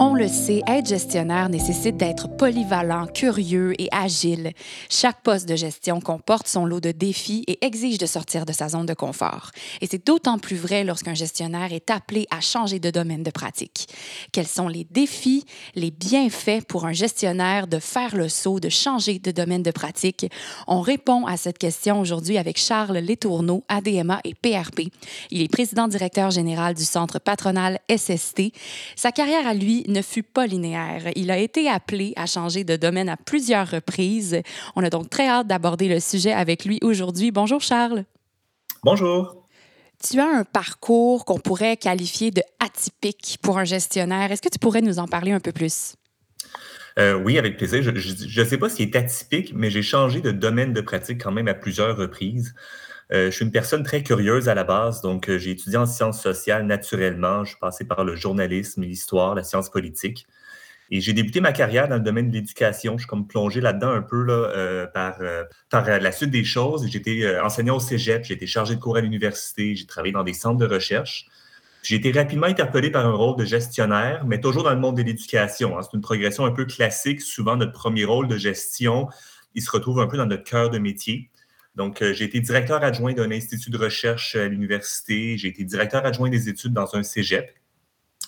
On le sait, être gestionnaire nécessite d'être polyvalent, curieux et agile. Chaque poste de gestion comporte son lot de défis et exige de sortir de sa zone de confort. Et c'est d'autant plus vrai lorsqu'un gestionnaire est appelé à changer de domaine de pratique. Quels sont les défis, les bienfaits pour un gestionnaire de faire le saut, de changer de domaine de pratique? On répond à cette question aujourd'hui avec Charles Letourneau, ADMA et PRP. Il est président directeur général du centre patronal SST. Sa carrière à lui ne fut pas linéaire. Il a été appelé à changer de domaine à plusieurs reprises. On a donc très hâte d'aborder le sujet avec lui aujourd'hui. Bonjour Charles. Bonjour. Tu as un parcours qu'on pourrait qualifier de atypique pour un gestionnaire. Est-ce que tu pourrais nous en parler un peu plus? Euh, oui, avec plaisir. Je ne sais pas s'il est atypique, mais j'ai changé de domaine de pratique quand même à plusieurs reprises. Euh, je suis une personne très curieuse à la base, donc euh, j'ai étudié en sciences sociales naturellement. Je suis passé par le journalisme, l'histoire, la science politique. Et j'ai débuté ma carrière dans le domaine de l'éducation. Je suis comme plongé là-dedans un peu là, euh, par, par la suite des choses. J'étais enseignant au cégep, j'ai été chargé de cours à l'université, j'ai travaillé dans des centres de recherche. J'ai été rapidement interpellé par un rôle de gestionnaire, mais toujours dans le monde de l'éducation. Hein. C'est une progression un peu classique. Souvent, notre premier rôle de gestion, il se retrouve un peu dans notre cœur de métier. Donc, euh, j'ai été directeur adjoint d'un institut de recherche à l'université. J'ai été directeur adjoint des études dans un cégep.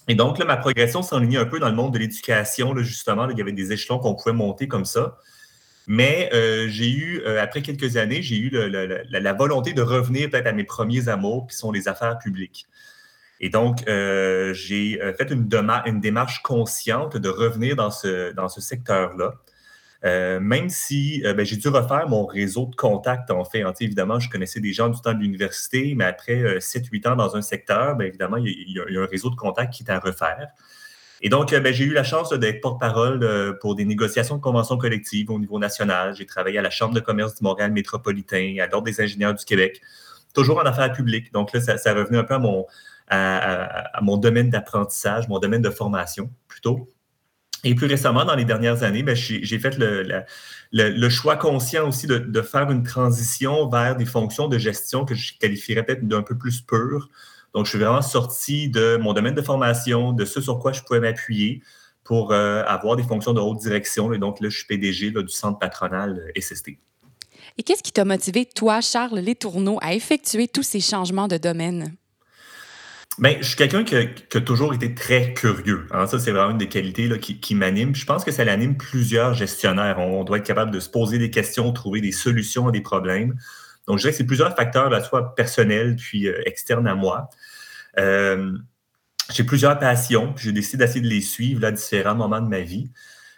Et donc, là, ma progression s'enlignait un peu dans le monde de l'éducation, justement. il y avait des échelons qu'on pouvait monter comme ça. Mais euh, j'ai eu, euh, après quelques années, j'ai eu la, volonté de revenir peut-être à mes premiers amours, qui sont les affaires publiques. Et donc, j'ai fait une, démarche consciente de revenir dans ce secteur-là. Euh, même si euh, ben, j'ai dû refaire mon réseau de contacts, en fait. évidemment, je connaissais des gens du temps de l'université, mais après 7-8 euh, ans dans un secteur, ben, évidemment, il y, a, un réseau de contacts qui est à refaire. Et donc, ben, j'ai eu la chance d'être porte-parole pour des négociations de conventions collectives au niveau national. J'ai travaillé à la Chambre de commerce du Montréal métropolitain, à l'Ordre des ingénieurs du Québec, toujours en affaires publiques. Donc là, ça, revenait un peu à mon domaine d'apprentissage, mon domaine de formation plutôt. Et plus récemment, dans les dernières années, ben, j'ai fait le, choix conscient aussi de, faire une transition vers des fonctions de gestion que je qualifierais peut-être d'un peu plus pures. Donc, je suis vraiment sorti de mon domaine de formation, de ce sur quoi je pouvais m'appuyer pour euh, avoir des fonctions de haute direction. Et donc, là, je suis PDG du centre patronal euh, SST. Et qu'est-ce qui t'a motivé, toi, Charles Letourneau, à effectuer tous ces changements de domaine? Ben, je suis quelqu'un qui, a toujours été très curieux. Ça, c'est vraiment une des qualités qui, qui m'anime. Je pense que ça l'anime plusieurs gestionnaires. On, doit être capable de se poser des questions, trouver des solutions à des problèmes. Donc, je dirais que c'est plusieurs facteurs, soit personnels puis euh, externes à moi. Euh, j'ai plusieurs passions, puis j'ai décidé d'essayer de les suivre à différents moments de ma vie.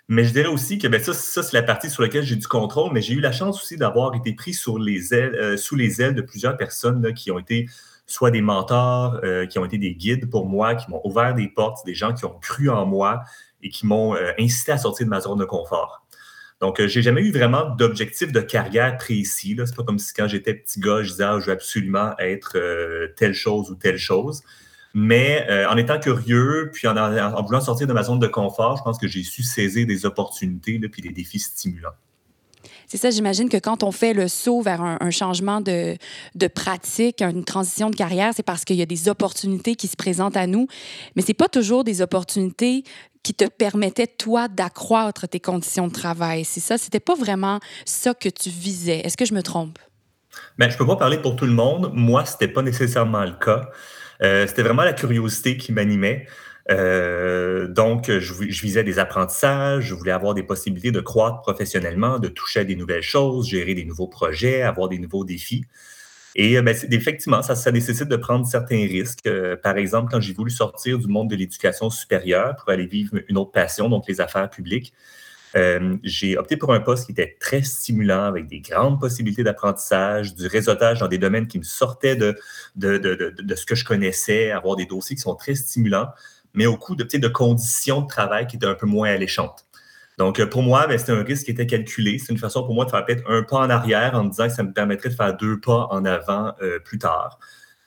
Mais je dirais aussi que ben, ça, ça c'est la partie sur laquelle j'ai du contrôle, mais j'ai eu la chance aussi d'avoir été pris les ailes, euh, sous les ailes de plusieurs personnes qui ont été soit des mentors euh, qui ont été des guides pour moi, qui m'ont ouvert des portes, des gens qui ont cru en moi et qui m'ont euh, incité à sortir de ma zone de confort. Donc, euh, j'ai jamais eu vraiment d'objectif de carrière précis. Ce n'est pas comme si quand j'étais petit gars, je disais ah, je veux absolument être telle chose ou telle chose. Mais en étant curieux, puis en, en, voulant sortir de ma zone de confort, je pense que j'ai su saisir des opportunités et des défis stimulants. C'est ça, j'imagine que quand on fait le saut vers un, changement de, de, pratique, une transition de carrière, c'est parce qu'il y a des opportunités qui se présentent à nous, mais c'est pas toujours des opportunités qui te permettaient, toi, d'accroître tes conditions de travail. C'est ça, c'était pas vraiment ça que tu visais. Est-ce que je me trompe? Bien, je peux pas parler pour tout le monde. Moi, c'était pas nécessairement le cas. Euh, c'était vraiment la curiosité qui m'animait. Euh, donc, je, visais des apprentissages, je voulais avoir des possibilités de croître professionnellement, de toucher à des nouvelles choses, gérer des nouveaux projets, avoir des nouveaux défis. Et euh, ben, effectivement, ça, nécessite de prendre certains risques. Euh, par exemple, quand j'ai voulu sortir du monde de l'éducation supérieure pour aller vivre une autre passion, donc les affaires publiques, j'ai opté pour un poste qui était très stimulant, avec des grandes possibilités d'apprentissage, du réseautage dans des domaines qui me sortaient de, de, ce que je connaissais, avoir des dossiers qui sont très stimulants mais au coût de, de conditions de travail qui étaient un peu moins alléchantes. Donc, euh, pour moi, ben, c'était un risque qui était calculé. C'est une façon pour moi de faire peut-être un pas en arrière en me disant que ça me permettrait de faire deux pas en avant euh, plus tard.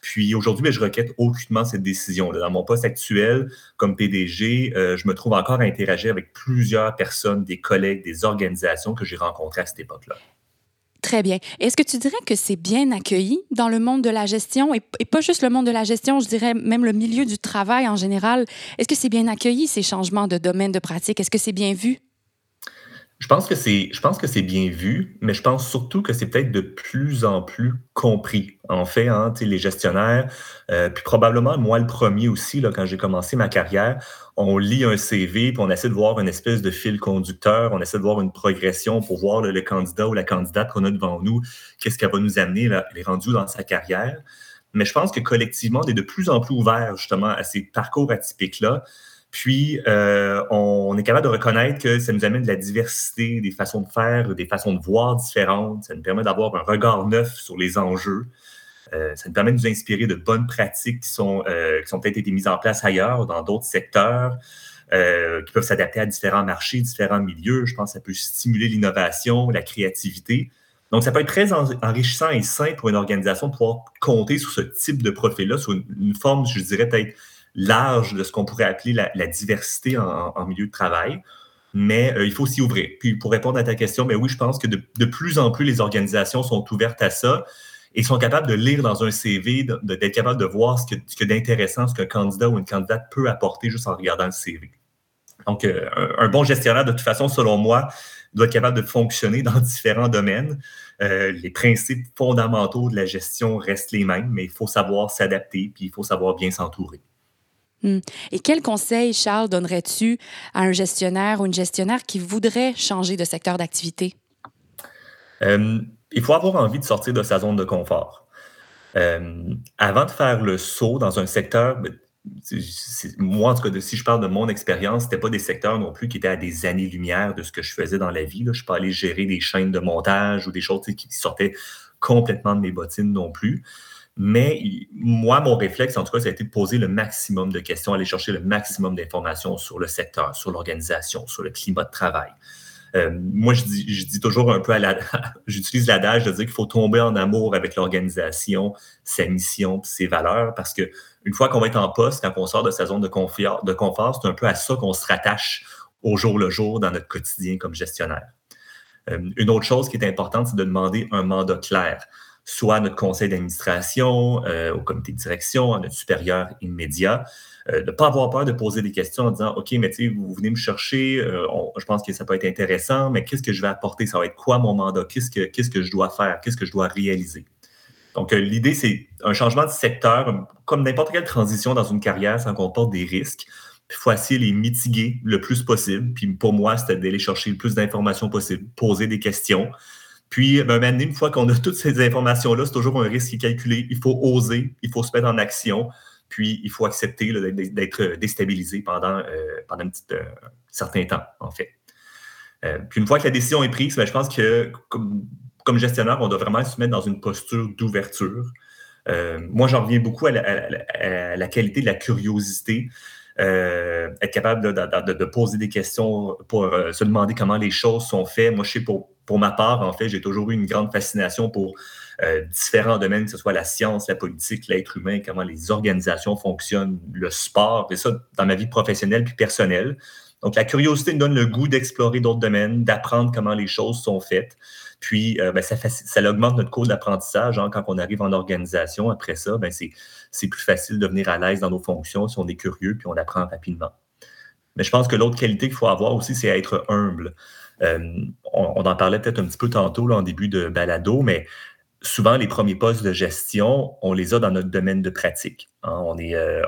Puis aujourd'hui, ben, je requête aucunement cette décision. Dans mon poste actuel, comme PDG, euh, je me trouve encore à interagir avec plusieurs personnes, des collègues, des organisations que j'ai rencontrées à cette époque-là. Très bien. Est-ce que tu dirais que c'est bien accueilli dans le monde de la gestion et, pas juste le monde de la gestion, je dirais même le milieu du travail en général? Est-ce que c'est bien accueilli ces changements de domaine de pratique? Est-ce que c'est bien vu? Je pense que c'est, je pense que c'est bien vu, mais je pense surtout que c'est peut-être de plus en plus compris. En fait, hein, les gestionnaires, euh, puis probablement moi le premier aussi, là, quand j'ai commencé ma carrière, on lit un CV, puis on essaie de voir une espèce de fil conducteur, on essaie de voir une progression pour voir le candidat ou la candidate qu'on a devant nous, qu'est-ce qu'elle va nous amener, là, elle est rendue dans sa carrière. Mais je pense que collectivement, on est de plus en plus ouvert justement à ces parcours atypiques-là. Puis, euh, on est capable de reconnaître que ça nous amène de la diversité, des façons de faire, des façons de voir différentes. Ça nous permet d'avoir un regard neuf sur les enjeux. Euh, ça nous permet de nous inspirer de bonnes pratiques qui sont, euh, qui peut-être été mises en place ailleurs, dans d'autres secteurs, qui peuvent s'adapter à différents marchés, différents milieux. Je pense que ça peut stimuler l'innovation, la créativité. Donc, ça peut être très enrichissant et sain pour une organisation de pouvoir compter sur ce type de profil-là, sur une forme, je dirais, peut-être large de ce qu'on pourrait appeler la, diversité en, milieu de travail. Mais euh, il faut s'y ouvrir. Puis pour répondre à ta question, mais oui, je pense que de, plus en plus les organisations sont ouvertes à ça et sont capables de lire dans un CV, d'être capables de voir ce que, ce que d'intéressant, ce qu'un candidat ou une candidate peut apporter juste en regardant le CV. Donc, euh, un, bon gestionnaire, de toute façon, selon moi, doit être capable de fonctionner dans différents domaines. Euh, les principes fondamentaux de la gestion restent les mêmes, mais il faut savoir s'adapter, puis il faut savoir bien s'entourer. Hmm. Et quel conseil, Charles, donnerais-tu à un gestionnaire ou une gestionnaire qui voudrait changer de secteur d'activité? Euh, il faut avoir envie de sortir de sa zone de confort. Euh, avant de faire le saut dans un secteur, ben, moi, en tout cas, si je parle de mon expérience, ce n'était pas des secteurs non plus qui étaient à des années-lumière de ce que je faisais dans la vie. Je ne suis pas allé gérer des chaînes de montage ou des choses qui sortaient complètement de mes bottines non plus. Mais moi, mon réflexe, en tout cas, ça a été de poser le maximum de questions, aller chercher le maximum d'informations sur le secteur, sur l'organisation, sur le climat de travail. Euh, moi, je dis, toujours un peu à la. J'utilise l'adage de dire qu'il faut tomber en amour avec l'organisation, sa mission, ses valeurs, parce que une fois qu'on va être en poste, quand on sort de sa zone de confort, de confort c'est un peu à ça qu'on se rattache au jour le jour dans notre quotidien comme gestionnaire. Euh, une autre chose qui est importante, c'est de demander un mandat clair soit à notre conseil d'administration, euh, au comité de direction, à notre supérieur immédiat, euh, de ne pas avoir peur de poser des questions en disant OK, mais tu sais, vous venez me chercher, euh, je pense que ça peut être intéressant, mais qu'est-ce que je vais apporter? Ça va être quoi mon mandat? Qu'est-ce que, je dois faire? Qu'est-ce que je dois réaliser? Donc, l'idée, c'est un changement de secteur, comme n'importe quelle transition dans une carrière, ça comporte des risques. Il faut essayer de les mitiguer le plus possible. Puis pour moi, c'était d'aller chercher le plus d'informations possible, poser des questions, puis, ben, maintenant, une fois qu'on a toutes ces informations-là, c'est toujours un risque qui est calculé. Il faut oser, il faut se mettre en action, puis il faut accepter d'être déstabilisé pendant, euh, pendant un petit, euh, certain temps, en fait. Euh, puis une fois que la décision est prise, ben, je pense que comme, gestionnaire, on doit vraiment se mettre dans une posture d'ouverture. moi, j'en reviens beaucoup à la, qualité de la curiosité. être capable de, de, poser des questions pour se demander comment les choses sont faites. Moi, je sais pour pour ma part, en fait, j'ai toujours eu une grande fascination pour euh, différents domaines, que ce soit la science, la politique, l'être humain, comment les organisations fonctionnent, le sport, et ça dans ma vie professionnelle puis personnelle. Donc, la curiosité me donne le goût d'explorer d'autres domaines, d'apprendre comment les choses sont faites. Puis, euh, ben, ça, augmente notre cours d'apprentissage. Hein, quand on arrive en organisation, après ça, ben, c'est plus facile de venir à l'aise dans nos fonctions si on est curieux puis on apprend rapidement. Mais je pense que l'autre qualité qu'il faut avoir aussi, c'est être humble. Euh, on, en parlait peut-être un petit peu tantôt là, en début de balado, mais souvent, les premiers postes de gestion, on les a dans notre domaine de pratique. Hein. On, est, euh,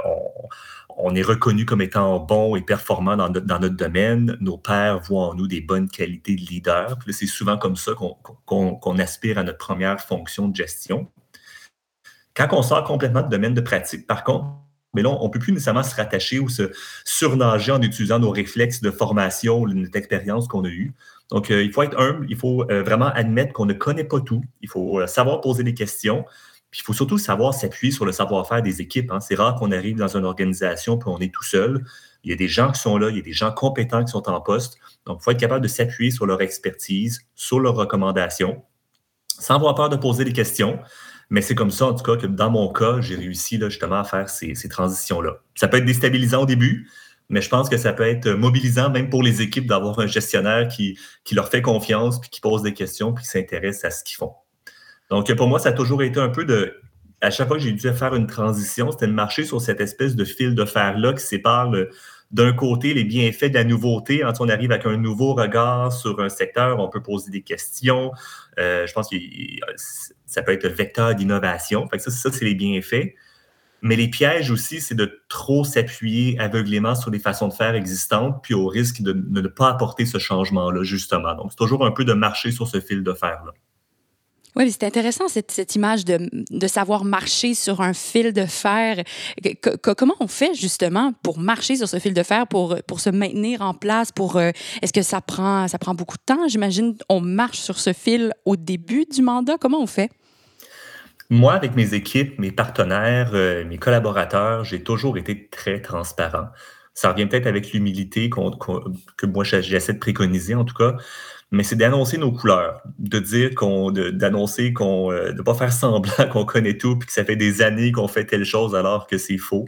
on, est reconnu comme étant bon et performant dans notre, domaine. Nos pairs voient en nous des bonnes qualités de leader. c'est souvent comme ça qu'on aspire à notre première fonction de gestion. Quand on sort complètement de domaine de pratique, par contre, mais là, on ne peut plus nécessairement se rattacher ou se surnager en utilisant nos réflexes de formation notre expérience qu'on a eue. Donc, euh, il faut être humble, il faut euh, vraiment admettre qu'on ne connaît pas tout, il faut euh, savoir poser des questions, puis il faut surtout savoir s'appuyer sur le savoir-faire des équipes. Hein. C'est rare qu'on arrive dans une organisation puis on est tout seul. Il y a des gens qui sont là, il y a des gens compétents qui sont en poste. Donc, il faut être capable de s'appuyer sur leur expertise, sur leurs recommandations, sans avoir peur de poser des questions. Mais c'est comme ça, en tout cas, que dans mon cas, j'ai réussi là, justement à faire ces, ces transitions-là. Ça peut être déstabilisant au début, mais je pense que ça peut être mobilisant même pour les équipes d'avoir un gestionnaire qui, qui leur fait confiance, puis qui pose des questions, puis qui s'intéresse à ce qu'ils font. Donc, pour moi, ça a toujours été un peu de. À chaque fois que j'ai dû faire une transition, c'était de marcher sur cette espèce de fil de fer-là qui sépare d'un côté les bienfaits de la nouveauté. Quand on arrive avec un nouveau regard sur un secteur, on peut poser des questions. Euh, je pense que ça peut être le vecteur d'innovation. Ça, ça c'est les bienfaits. Mais les pièges aussi, c'est de trop s'appuyer aveuglément sur les façons de faire existantes, puis au risque de, ne pas apporter ce changement-là, justement. Donc, c'est toujours un peu de marcher sur ce fil de fer-là. Oui, c'est intéressant cette, cette image de, de, savoir marcher sur un fil de fer. comment on fait justement pour marcher sur ce fil de fer, pour, pour se maintenir en place? Pour euh, Est-ce que ça prend, ça prend beaucoup de temps? J'imagine on marche sur ce fil au début du mandat. Comment on fait? Moi, avec mes équipes, mes partenaires, euh, mes collaborateurs, j'ai toujours été très transparent. Ça revient peut-être avec l'humilité que moi j'essaie de préconiser en tout cas, mais c'est d'annoncer nos couleurs, de dire qu'on, d'annoncer qu'on, euh, de pas faire semblant qu'on connaît tout puis que ça fait des années qu'on fait telle chose alors que c'est faux.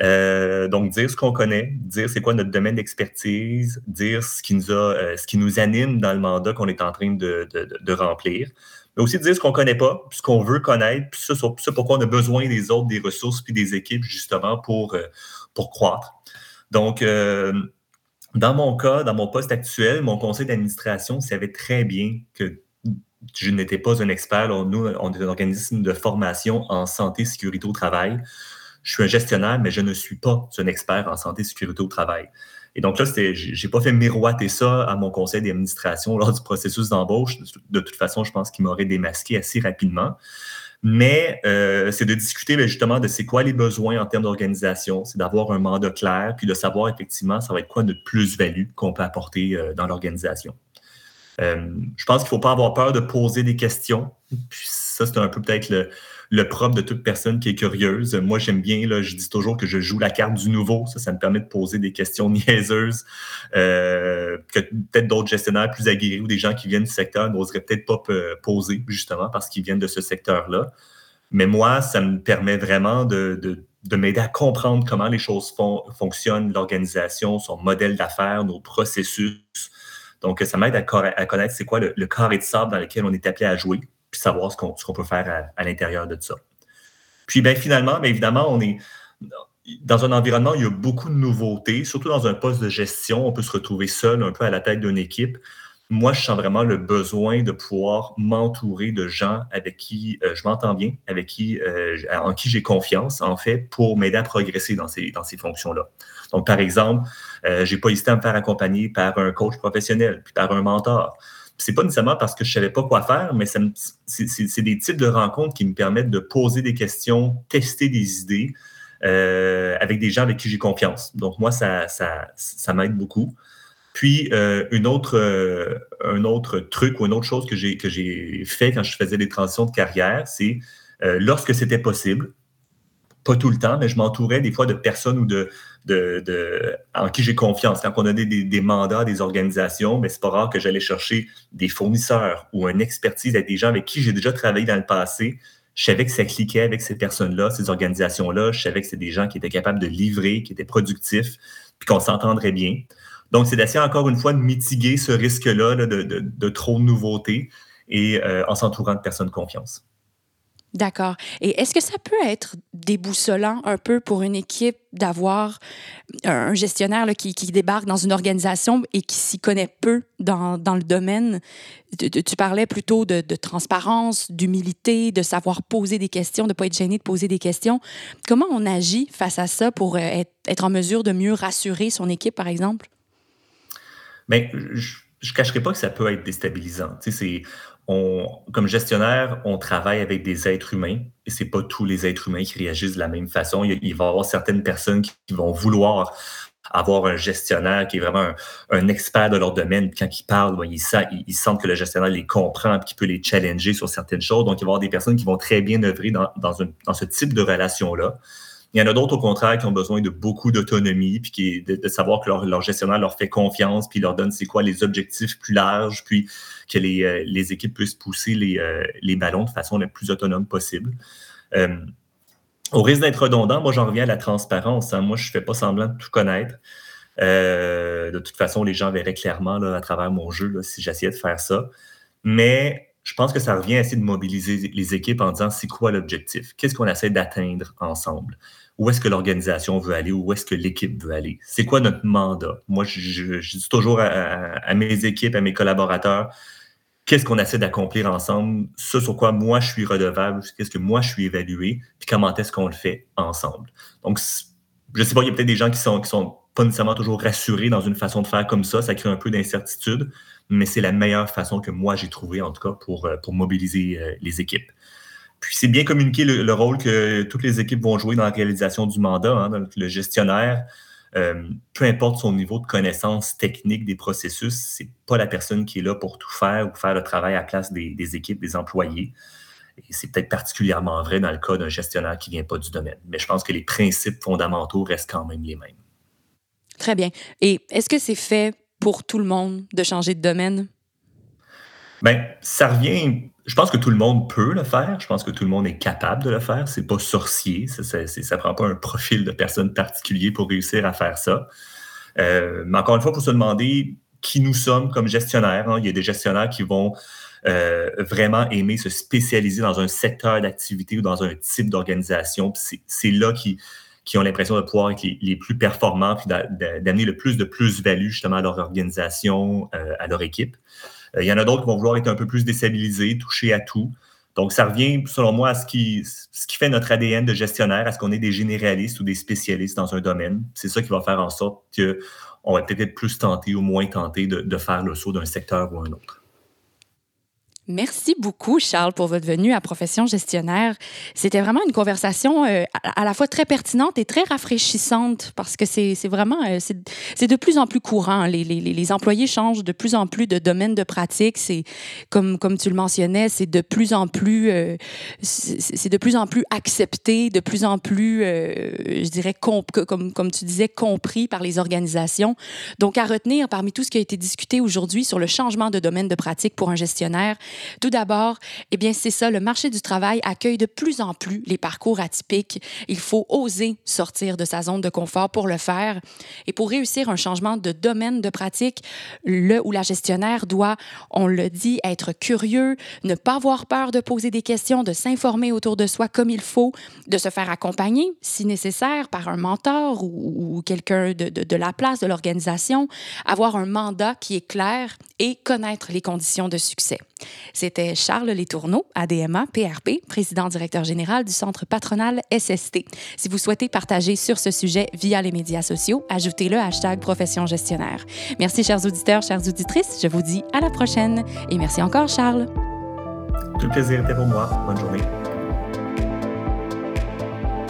Euh, donc dire ce qu'on connaît, dire c'est quoi notre domaine d'expertise, dire ce qui nous a, ce qui nous anime dans le mandat qu'on est en train de, de remplir mais aussi dire ce qu'on ne connaît pas, ce qu'on veut connaître, puis ça, pourquoi on a besoin des autres, des ressources, puis des équipes, justement, pour, euh, pour croître. Donc, euh, dans mon cas, dans mon poste actuel, mon conseil d'administration savait très bien que je n'étais pas un expert. nous, on est un organisme de formation en santé sécurité au travail. Je suis un gestionnaire, mais je ne suis pas un expert en santé et sécurité au travail. Et donc là, je n'ai pas fait miroiter ça à mon conseil d'administration lors du processus d'embauche. De toute façon, je pense qu'il m'aurait démasqué assez rapidement. Mais euh, c'est de discuter ben, justement de c'est quoi les besoins en termes d'organisation, c'est d'avoir un mandat clair, puis de savoir effectivement ça va être quoi notre plus-value qu'on peut apporter euh, dans l'organisation. Euh, je pense qu'il ne faut pas avoir peur de poser des questions. Puis ça, c'est un peu peut-être le, propre de toute personne qui est curieuse. Moi, j'aime bien, je dis toujours que je joue la carte du nouveau. Ça, ça me permet de poser des questions niaiseuses euh, que peut-être d'autres gestionnaires plus aguerris ou des gens qui viennent du secteur n'oseraient peut-être pas poser, justement, parce qu'ils viennent de ce secteur-là. Mais moi, ça me permet vraiment de, de, m'aider à comprendre comment les choses fonctionnent, l'organisation, son modèle d'affaires, nos processus. Donc, ça m'aide à, connaître c'est quoi le, carré de sable dans lequel on est appelé à jouer puis savoir ce qu'on peut faire à, l'intérieur de ça. Puis ben, finalement, bien évidemment, on est dans un environnement où il y a beaucoup de nouveautés, surtout dans un poste de gestion, on peut se retrouver seul un peu à la tête d'une équipe. Moi, je sens vraiment le besoin de pouvoir m'entourer de gens avec qui euh, je m'entends bien, avec qui, euh, en qui j'ai confiance, en fait, pour m'aider à progresser dans ces, dans ces fonctions-là. Donc, par exemple, euh, je n'ai pas hésité à me faire accompagner par un coach professionnel, puis par un mentor c'est pas nécessairement parce que je savais pas quoi faire, mais c'est des types de rencontres qui me permettent de poser des questions, tester des idées euh, avec des gens avec qui j'ai confiance. Donc, moi, ça, ça, ça m'aide beaucoup. Puis, euh, une autre, euh, un autre truc ou une autre chose que j'ai fait quand je faisais des transitions de carrière, c'est lorsque c'était possible, pas tout le temps, mais je m'entourais des fois de personnes ou de, de, en qui j'ai confiance. Quand on des, des, mandats, des organisations, mais c'est pas rare que j'allais chercher des fournisseurs ou une expertise avec des gens avec qui j'ai déjà travaillé dans le passé. Je savais que ça cliquait avec ces personnes-là, ces organisations-là. Je savais que c'était des gens qui étaient capables de livrer, qui étaient productifs, puis qu'on s'entendrait bien. Donc, c'est d'essayer encore une fois de mitiguer ce risque-là de, de, trop de nouveautés et euh, en s'entourant de personnes de confiance. D'accord. Et est-ce que ça peut être déboussolant un peu pour une équipe d'avoir un gestionnaire qui, débarque dans une organisation et qui s'y connaît peu dans, le domaine? Tu, parlais plutôt de, transparence, d'humilité, de savoir poser des questions, de ne pas être gêné de poser des questions. Comment on agit face à ça pour euh, être, en mesure de mieux rassurer son équipe, par exemple? Bien, je ne cacherai pas que ça peut être déstabilisant. Tu sais, comme gestionnaire, on travaille avec des êtres humains et c'est pas tous les êtres humains qui réagissent de la même façon. Il, va y avoir certaines personnes qui, vont vouloir avoir un gestionnaire qui est vraiment un, expert de leur domaine. quand ils parlent, ils, ils, sentent que le gestionnaire les comprend et qu'il peut les challenger sur certaines choses. Donc, il va y avoir des personnes qui vont très bien œuvrer dans, ce type de relation-là. Il y en a d'autres, au contraire, qui ont besoin de beaucoup d'autonomie, puis qui, de, de, savoir que leur, gestionnaire leur fait confiance, puis leur donne c'est quoi les objectifs plus larges, puis que les, euh, équipes puissent pousser les, euh, les, ballons de façon la plus autonome possible. Euh, au risque d'être redondant, moi, j'en reviens à la transparence. Hein. Moi, je ne fais pas semblant de tout connaître. de toute façon, les gens verraient clairement là, à travers mon jeu si j'essayais de faire ça. Mais je pense que ça revient à essayer de mobiliser les équipes en disant c'est quoi l'objectif? Qu'est-ce qu'on essaie d'atteindre ensemble? Où est-ce que l'organisation veut aller? Où est-ce que l'équipe veut aller? C'est quoi notre mandat? Moi, je, dis toujours à, mes équipes, à mes collaborateurs, qu'est-ce qu'on essaie d'accomplir ensemble? Ce sur quoi moi je suis redevable, qu'est-ce que moi je suis évalué, puis comment est-ce qu'on le fait ensemble? Donc, je sais pas, il y a peut-être des gens qui sont, qui sont pas nécessairement toujours rassurés dans une façon de faire comme ça, ça crée un peu d'incertitude mais c'est la meilleure façon que moi j'ai trouvé, en tout cas, pour, euh, pour mobiliser euh, les équipes. Puis c'est bien communiquer le, rôle que toutes les équipes vont jouer dans la réalisation du mandat. Hein, le gestionnaire, euh, peu importe son niveau de connaissance technique des processus, c'est pas la personne qui est là pour tout faire ou faire le travail à place des, des équipes, des employés. Et c'est peut-être particulièrement vrai dans le cas d'un gestionnaire qui vient pas du domaine. Mais je pense que les principes fondamentaux restent quand même les mêmes. Très bien. Et est-ce que c'est fait pour tout le monde de changer de domaine? Bien, ça revient. Je pense que tout le monde peut le faire. Je pense que tout le monde est capable de le faire. C'est pas sorcier. Ça ne prend pas un profil de personne particulier pour réussir à faire ça. Euh, mais encore une fois, il faut se demander qui nous sommes comme gestionnaires. Hein. Il y a des gestionnaires qui vont euh, vraiment aimer se spécialiser dans un secteur d'activité ou dans un type d'organisation. C'est là qui qui ont l'impression de pouvoir être les, plus performants, puis d'amener le plus de plus-value justement à leur organisation, euh, à leur équipe. Euh, il y en a d'autres qui vont vouloir être un peu plus déstabilisés, toucher à tout. Donc, ça revient, selon moi, à ce qui, ce qui fait notre ADN de gestionnaire, à ce qu'on est des généralistes ou des spécialistes dans un domaine. C'est ça qui va faire en sorte qu'on va peut-être être plus tenté ou moins tenté de faire le saut d'un secteur ou un autre. Merci beaucoup, Charles, pour votre venue à Profession gestionnaire. C'était vraiment une conversation euh, à, la fois très pertinente et très rafraîchissante parce que c'est vraiment, euh, c'est de plus en plus courant. Les, les, les, employés changent de plus en plus de domaine de pratique. C'est, comme, comme tu le mentionnais, c'est de plus en plus, euh, c'est de plus en plus accepté, de plus en plus, je dirais, comme, comme tu disais, compris par les organisations. Donc, à retenir parmi tout ce qui a été discuté aujourd'hui sur le changement de domaine de pratique pour un gestionnaire, tout d'abord, eh bien, c'est ça, le marché du travail accueille de plus en plus les parcours atypiques. Il faut oser sortir de sa zone de confort pour le faire. Et pour réussir un changement de domaine de pratique, le ou la gestionnaire doit, on le dit, être curieux, ne pas avoir peur de poser des questions, de s'informer autour de soi comme il faut, de se faire accompagner, si nécessaire, par un mentor ou, quelqu'un de, de la place de l'organisation, avoir un mandat qui est clair et connaître les conditions de succès. C'était Charles Létourneau, ADMA, PRP, président-directeur général du Centre patronal SST. Si vous souhaitez partager sur ce sujet via les médias sociaux, ajoutez le hashtag profession gestionnaire. Merci, chers auditeurs, chères auditrices. Je vous dis à la prochaine. Et merci encore, Charles. Tout le plaisir était pour moi. Bonne journée.